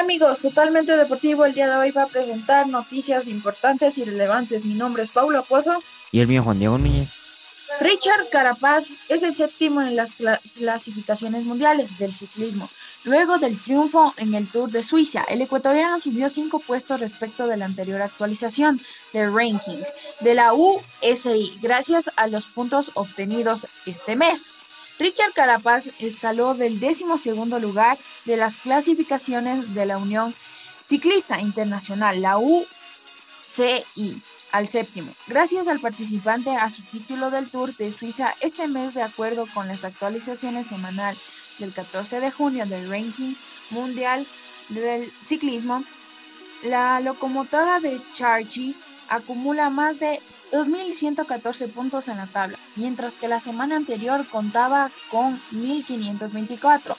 Hola amigos, totalmente deportivo. El día de hoy va a presentar noticias importantes y relevantes. Mi nombre es Paulo Pozo. Y el mío Juan Diego Núñez. Richard Carapaz es el séptimo en las clasificaciones mundiales del ciclismo. Luego del triunfo en el Tour de Suiza, el ecuatoriano subió cinco puestos respecto de la anterior actualización del ranking de la USI, gracias a los puntos obtenidos este mes. Richard Carapaz escaló del décimo segundo lugar de las clasificaciones de la Unión Ciclista Internacional, la UCI, al séptimo, gracias al participante a su título del Tour de Suiza este mes de acuerdo con las actualizaciones semanal del 14 de junio del ranking mundial del ciclismo, la locomotora de Charchi acumula más de 2.114 puntos en la tabla, mientras que la semana anterior contaba con 1.524,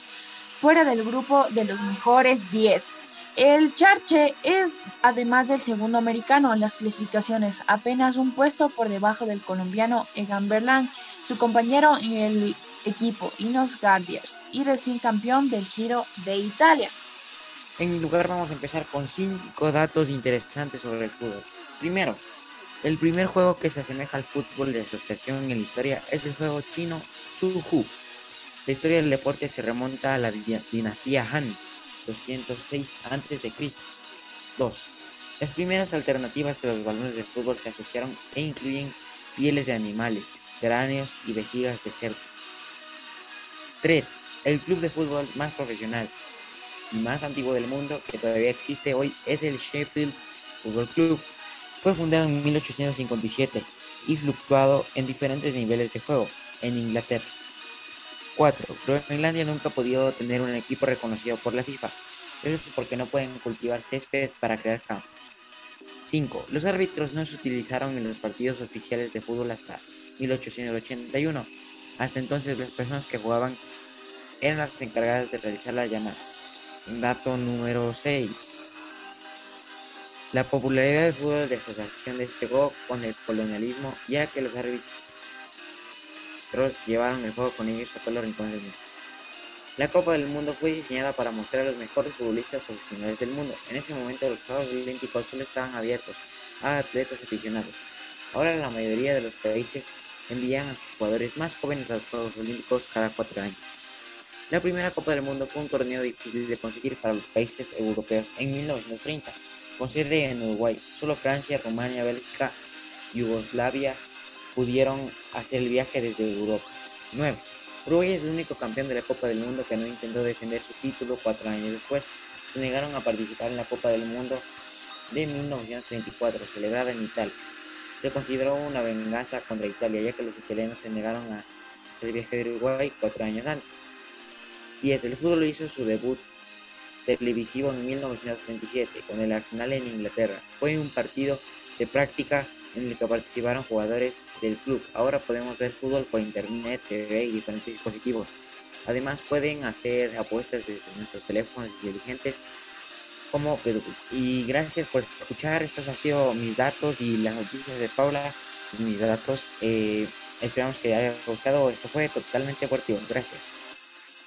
fuera del grupo de los mejores 10. El Charche es, además del segundo americano en las clasificaciones, apenas un puesto por debajo del colombiano Egan Berlán, su compañero en el equipo Inos Guardians y recién campeón del Giro de Italia. En lugar vamos a empezar con cinco datos interesantes sobre el fútbol. Primero, el primer juego que se asemeja al fútbol de asociación en la historia es el juego chino Suhu. La historia del deporte se remonta a la dinastía Han, 206 a.C. 2. Las primeras alternativas de los balones de fútbol se asociaron e incluyen pieles de animales, cráneos y vejigas de cerdo. 3. El club de fútbol más profesional y más antiguo del mundo que todavía existe hoy es el Sheffield Football Club, fue fundado en 1857 y fluctuado en diferentes niveles de juego en Inglaterra. 4. Groenlandia nunca ha podido tener un equipo reconocido por la FIFA. Eso es porque no pueden cultivar césped para crear campos. 5. Los árbitros no se utilizaron en los partidos oficiales de fútbol hasta 1881. Hasta entonces las personas que jugaban eran las encargadas de realizar las llamadas. Dato número 6. La popularidad del fútbol de asociación despegó con el colonialismo, ya que los árbitros llevaron el juego con ellos a todos los rincones del mundo. La Copa del Mundo fue diseñada para mostrar a los mejores futbolistas profesionales del mundo. En ese momento los Juegos Olímpicos solo estaban abiertos a atletas aficionados. Ahora la mayoría de los países envían a sus jugadores más jóvenes a los Juegos Olímpicos cada cuatro años. La primera Copa del Mundo fue un torneo difícil de conseguir para los países europeos en 1930 con sede en Uruguay. Solo Francia, Rumania, Bélgica, Yugoslavia pudieron hacer el viaje desde Europa. 9. Uruguay es el único campeón de la Copa del Mundo que no intentó defender su título cuatro años después. Se negaron a participar en la Copa del Mundo de 1934, celebrada en Italia. Se consideró una venganza contra Italia, ya que los italianos se negaron a hacer el viaje de Uruguay cuatro años antes. 10. El fútbol hizo su debut televisivo en 1937 con el Arsenal en Inglaterra. Fue un partido de práctica en el que participaron jugadores del club. Ahora podemos ver fútbol por internet, TV y diferentes dispositivos. Además pueden hacer apuestas desde nuestros teléfonos inteligentes como Y gracias por escuchar. Estos han sido mis datos y las noticias de Paula. Mis datos. Eh, esperamos que haya gustado. Esto fue totalmente deportivo. Gracias.